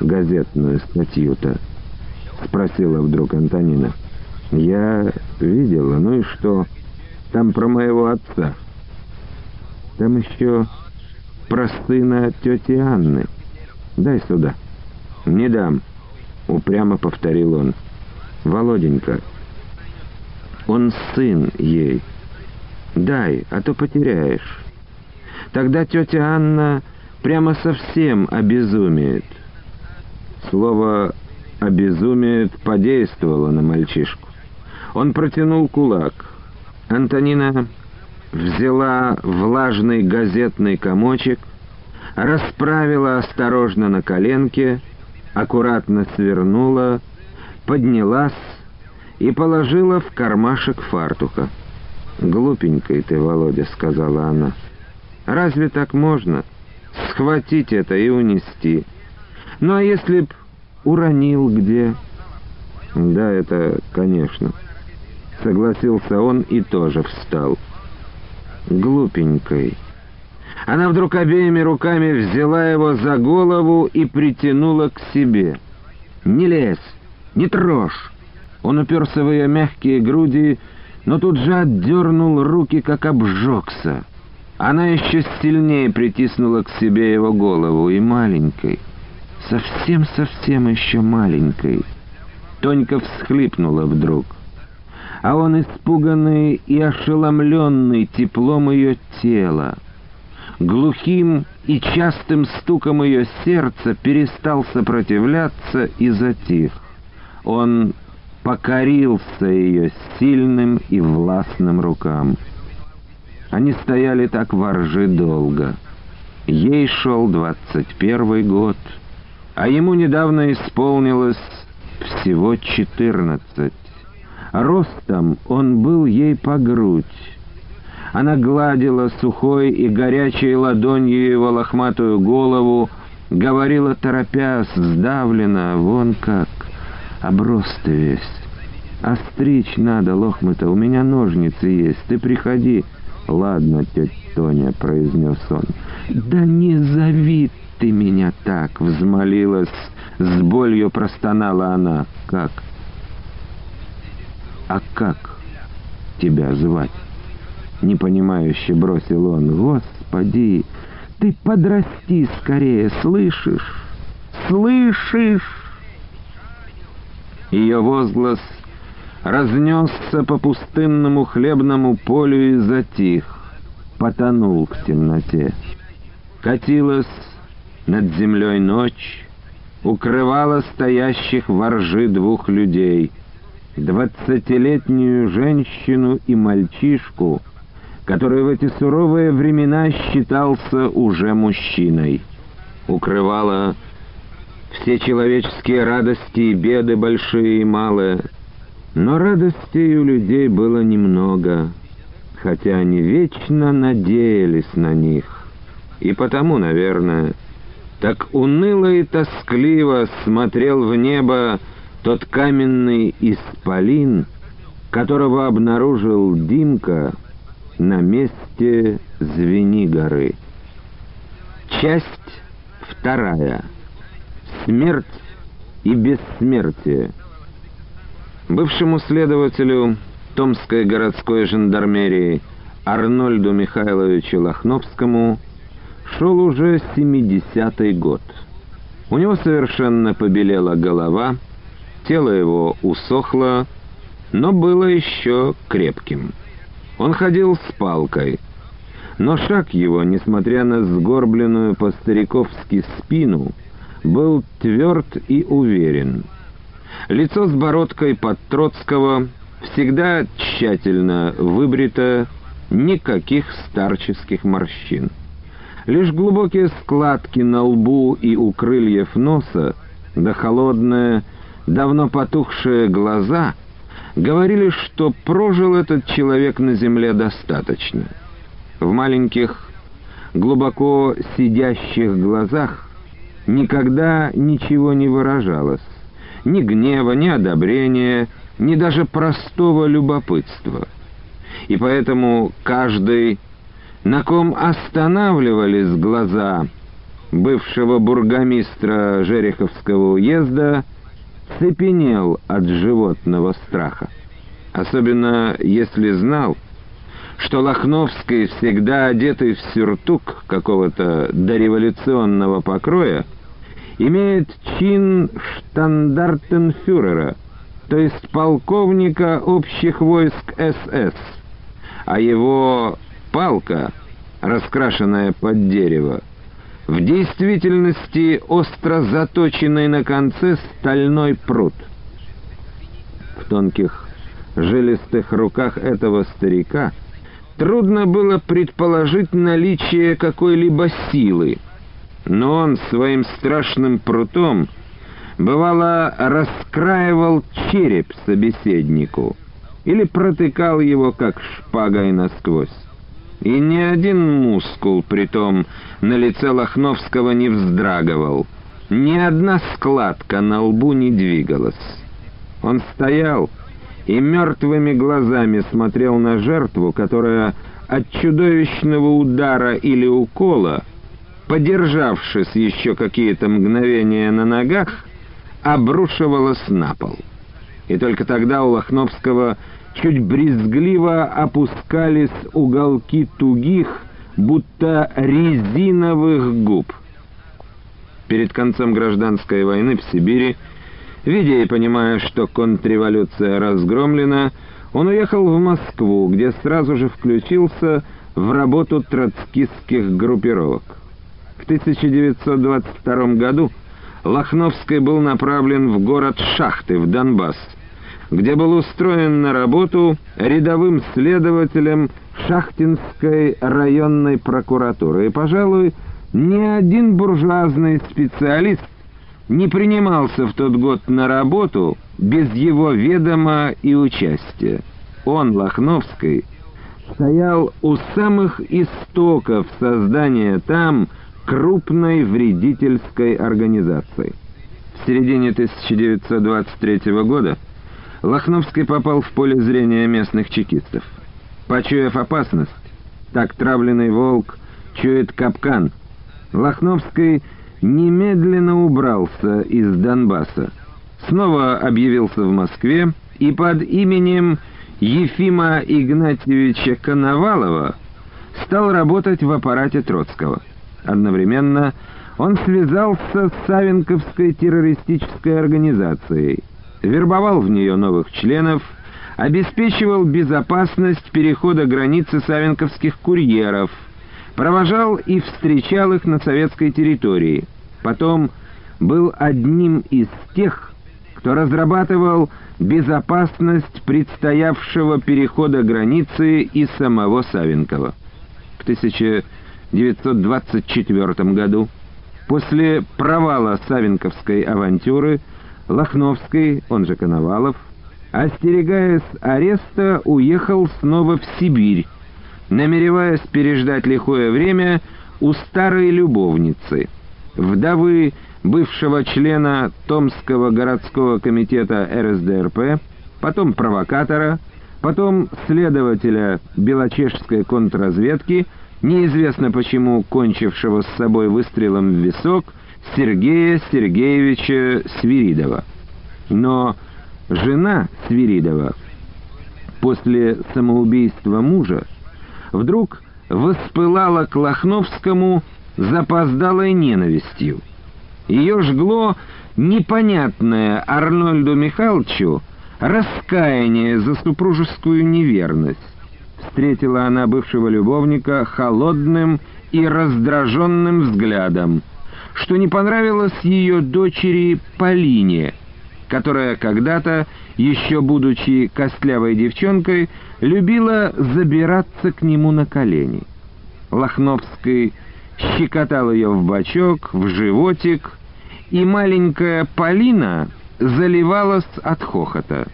газетную статью-то?» — спросила вдруг Антонина. «Я видела, ну и что? Там про моего отца. Там еще про сына тети Анны. Дай сюда». «Не дам», — упрямо повторил он. «Володенька, он сын ей. Дай, а то потеряешь. Тогда тетя Анна прямо совсем обезумеет». Слово «обезумеет» подействовало на мальчишку. Он протянул кулак. Антонина взяла влажный газетный комочек, расправила осторожно на коленке, аккуратно свернула, поднялась и положила в кармашек фартука. «Глупенький ты, Володя», — сказала она. «Разве так можно? Схватить это и унести. Ну а если б уронил где? Да, это, конечно. Согласился он и тоже встал. Глупенькой. Она вдруг обеими руками взяла его за голову и притянула к себе. «Не лезь! Не трожь!» Он уперся в ее мягкие груди, но тут же отдернул руки, как обжегся. Она еще сильнее притиснула к себе его голову, и маленькой, совсем-совсем еще маленькой. Тонька всхлипнула вдруг, а он, испуганный и ошеломленный теплом ее тела, глухим и частым стуком ее сердца перестал сопротивляться и затих. Он покорился ее сильным и властным рукам. Они стояли так воржи долго. Ей шел двадцать первый год, а ему недавно исполнилось всего четырнадцать. Ростом он был ей по грудь. Она гладила сухой и горячей ладонью его лохматую голову, говорила торопясь, сдавленно, вон как оброс ты весь. Остричь надо, Лохмыта, у меня ножницы есть, ты приходи. Ладно, тетя Тоня, произнес он. Да не зови ты меня так, взмолилась, с болью простонала она. Как? А как тебя звать? Непонимающе бросил он. Господи, ты подрасти скорее, слышишь? Слышишь? Ее возглас разнесся по пустынному хлебному полю и затих, потонул в темноте. Катилась над землей ночь, укрывала стоящих воржи двух людей, двадцатилетнюю женщину и мальчишку, который в эти суровые времена считался уже мужчиной. Укрывала все человеческие радости и беды, большие и малые. Но радостей у людей было немного, хотя они вечно надеялись на них. И потому, наверное, так уныло и тоскливо смотрел в небо тот каменный исполин, которого обнаружил Димка на месте Звенигоры. Часть вторая. Смерть и бессмертие. Бывшему следователю Томской городской жандармерии Арнольду Михайловичу Лохновскому шел уже 70-й год. У него совершенно побелела голова, тело его усохло, но было еще крепким. Он ходил с палкой, но шаг его, несмотря на сгорбленную по-стариковски спину, был тверд и уверен. Лицо с бородкой под Троцкого всегда тщательно выбрито, никаких старческих морщин. Лишь глубокие складки на лбу и у крыльев носа, да холодные, давно потухшие глаза говорили, что прожил этот человек на земле достаточно. В маленьких, глубоко сидящих глазах никогда ничего не выражалось. Ни гнева, ни одобрения, ни даже простого любопытства. И поэтому каждый, на ком останавливались глаза бывшего бургомистра Жереховского уезда, цепенел от животного страха. Особенно если знал, что Лохновский, всегда одетый в сюртук какого-то дореволюционного покроя, имеет чин штандартенфюрера, то есть полковника общих войск СС, а его палка, раскрашенная под дерево, в действительности остро заточенный на конце стальной пруд. В тонких жилистых руках этого старика трудно было предположить наличие какой-либо силы, но он своим страшным прутом бывало раскраивал череп собеседнику или протыкал его как шпагой насквозь. и ни один мускул, притом, на лице Лохновского не вздрагивал, ни одна складка на лбу не двигалась. Он стоял и мертвыми глазами смотрел на жертву, которая от чудовищного удара или укола, подержавшись еще какие-то мгновения на ногах, обрушивалась на пол. И только тогда у Лохновского чуть брезгливо опускались уголки тугих, будто резиновых губ. Перед концом гражданской войны в Сибири, видя и понимая, что контрреволюция разгромлена, он уехал в Москву, где сразу же включился в работу троцкистских группировок. В 1922 году Лохновский был направлен в город Шахты в Донбасс, где был устроен на работу рядовым следователем Шахтинской районной прокуратуры. И, пожалуй, ни один буржуазный специалист не принимался в тот год на работу без его ведома и участия. Он, Лохновский, стоял у самых истоков создания там крупной вредительской организации. В середине 1923 года Лохновский попал в поле зрения местных чекистов. Почуяв опасность, так травленный волк чует капкан, Лохновский немедленно убрался из Донбасса, снова объявился в Москве и под именем Ефима Игнатьевича Коновалова стал работать в аппарате Троцкого. Одновременно он связался с Савенковской террористической организацией, вербовал в нее новых членов, обеспечивал безопасность перехода границы савенковских курьеров, провожал и встречал их на советской территории. Потом был одним из тех, кто разрабатывал безопасность предстоявшего перехода границы и самого Савенкова. В 1924 году, после провала Савенковской авантюры, Лохновский, он же Коновалов, остерегаясь ареста, уехал снова в Сибирь, намереваясь переждать лихое время у старой любовницы, вдовы бывшего члена Томского городского комитета РСДРП, потом провокатора, потом следователя Белочешской контрразведки, неизвестно почему кончившего с собой выстрелом в висок, Сергея Сергеевича Свиридова. Но жена Свиридова после самоубийства мужа вдруг воспылала к Лохновскому запоздалой ненавистью. Ее жгло непонятное Арнольду Михайловичу раскаяние за супружескую неверность. Встретила она бывшего любовника холодным и раздраженным взглядом, что не понравилось ее дочери Полине, которая когда-то, еще будучи костлявой девчонкой, любила забираться к нему на колени. Лохновский щекотал ее в бочок, в животик, и маленькая Полина заливалась от хохота.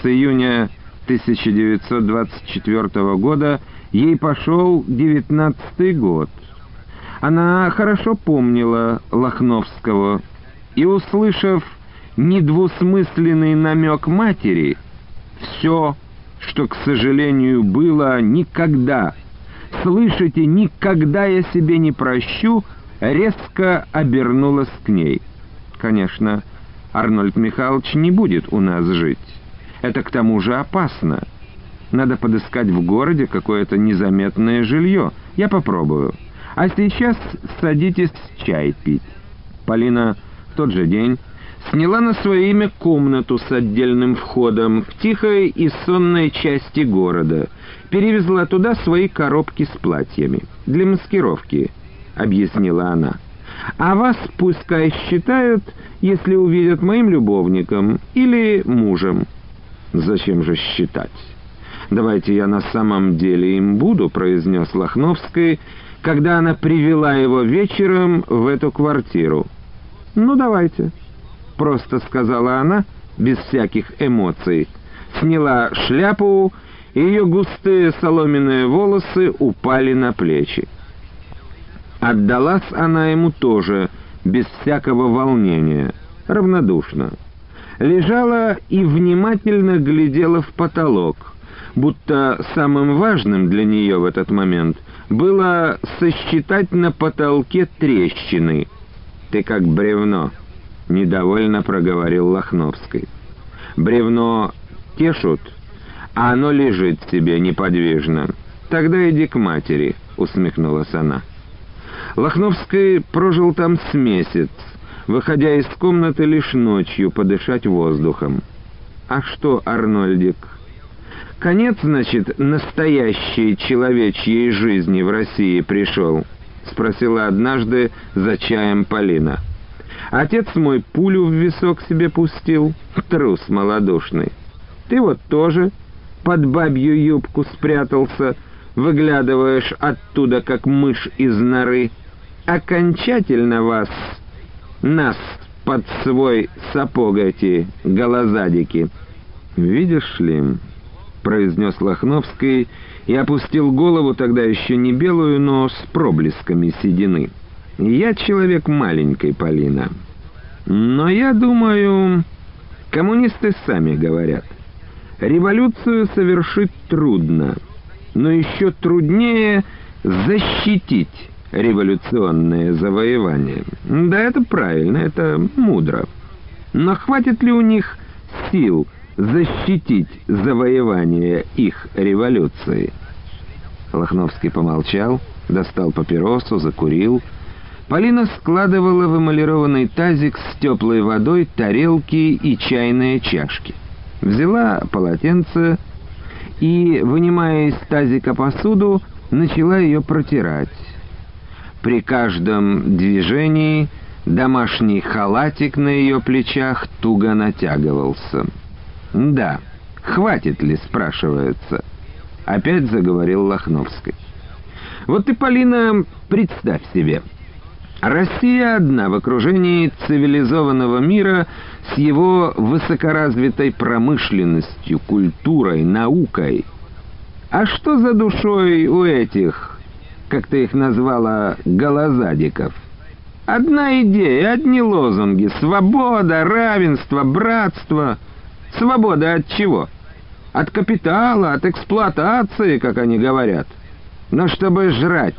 С июня 1924 года ей пошел девятнадцатый год. Она хорошо помнила Лохновского и, услышав недвусмысленный намек матери, все, что, к сожалению, было никогда, слышите, никогда я себе не прощу, резко обернулась к ней. Конечно, Арнольд Михайлович не будет у нас жить. Это к тому же опасно. Надо подыскать в городе какое-то незаметное жилье. Я попробую. А сейчас садитесь чай пить. Полина в тот же день сняла на свое имя комнату с отдельным входом в тихой и сонной части города, перевезла туда свои коробки с платьями для маскировки, объяснила она. А вас пускай считают, если увидят моим любовником или мужем. Зачем же считать? Давайте я на самом деле им буду, произнес Лохновский, когда она привела его вечером в эту квартиру. Ну, давайте просто сказала она, без всяких эмоций, сняла шляпу и ее густые соломенные волосы упали на плечи. Отдалась она ему тоже, без всякого волнения, равнодушно. Лежала и внимательно глядела в потолок, будто самым важным для нее в этот момент было сосчитать на потолке трещины. «Ты как бревно», — недовольно проговорил Лохновский. «Бревно тешут, а оно лежит себе неподвижно. Тогда иди к матери», — усмехнулась она. Лохновский прожил там с месяц, выходя из комнаты лишь ночью подышать воздухом. «А что, Арнольдик?» «Конец, значит, настоящей человечьей жизни в России пришел?» — спросила однажды за чаем Полина. «Отец мой пулю в висок себе пустил, трус малодушный. Ты вот тоже под бабью юбку спрятался, выглядываешь оттуда, как мышь из норы. Окончательно вас, нас, под свой сапог эти голозадики. Видишь ли, — произнес Лохновский и опустил голову тогда еще не белую, но с проблесками седины. «Я человек маленькой, Полина. Но я думаю, коммунисты сами говорят, революцию совершить трудно, но еще труднее защитить революционное завоевание. Да, это правильно, это мудро. Но хватит ли у них сил защитить завоевание их революции? Лохновский помолчал, достал папиросу, закурил. Полина складывала в эмалированный тазик с теплой водой тарелки и чайные чашки. Взяла полотенце и, вынимая из тазика посуду, начала ее протирать. При каждом движении домашний халатик на ее плечах туго натягивался. «Да, хватит ли?» — спрашивается. Опять заговорил Лохновский. «Вот ты, Полина, представь себе. Россия одна в окружении цивилизованного мира с его высокоразвитой промышленностью, культурой, наукой. А что за душой у этих, как ты их назвала, голозадиков? Одна идея, одни лозунги. Свобода, равенство, братство. Свобода от чего? От капитала, от эксплуатации, как они говорят. Но чтобы жрать,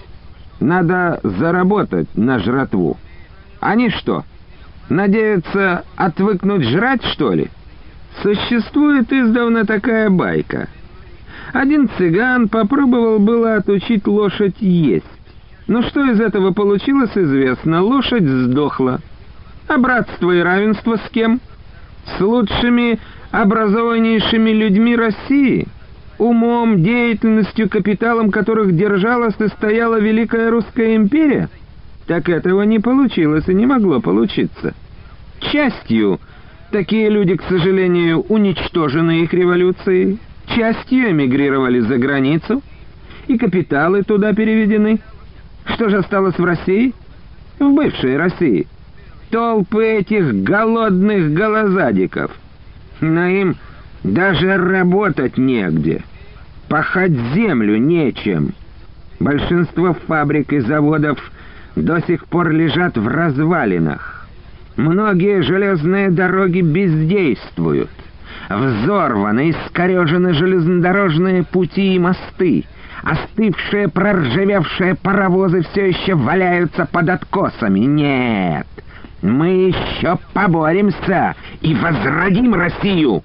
надо заработать на жратву. Они что, надеются отвыкнуть жрать, что ли? Существует издавна такая байка. Один цыган попробовал было отучить лошадь есть. Но что из этого получилось, известно. Лошадь сдохла. А братство и равенство с кем? С лучшими образованнейшими людьми России, умом, деятельностью, капиталом которых держалась и стояла Великая Русская империя? Так этого не получилось и не могло получиться. Частью такие люди, к сожалению, уничтожены их революцией, частью эмигрировали за границу, и капиталы туда переведены. Что же осталось в России? В бывшей России. Толпы этих голодных голозадиков — но им даже работать негде. Пахать землю нечем. Большинство фабрик и заводов до сих пор лежат в развалинах. Многие железные дороги бездействуют. Взорваны, искорежены железнодорожные пути и мосты. Остывшие, проржавевшие паровозы все еще валяются под откосами. Нет, мы еще поборемся и возродим Россию.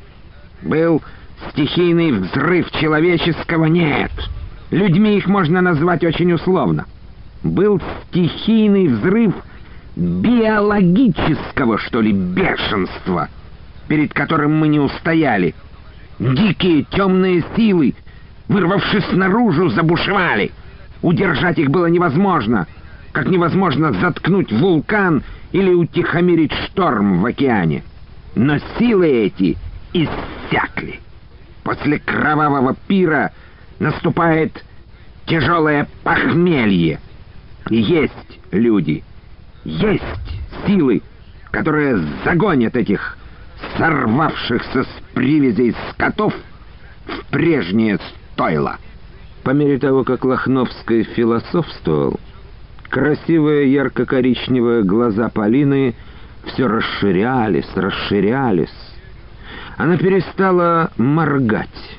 Был стихийный взрыв человеческого нет. Людьми их можно назвать очень условно. Был стихийный взрыв биологического, что ли, бешенства, перед которым мы не устояли. Дикие темные силы, вырвавшись наружу, забушевали. Удержать их было невозможно, как невозможно заткнуть вулкан или утихомирить шторм в океане. Но силы эти иссякли. После кровавого пира наступает тяжелое похмелье. есть люди, есть силы, которые загонят этих сорвавшихся с привязей скотов в прежнее стойло. По мере того, как Лохновский философствовал, красивые ярко-коричневые глаза Полины все расширялись, расширялись. Она перестала моргать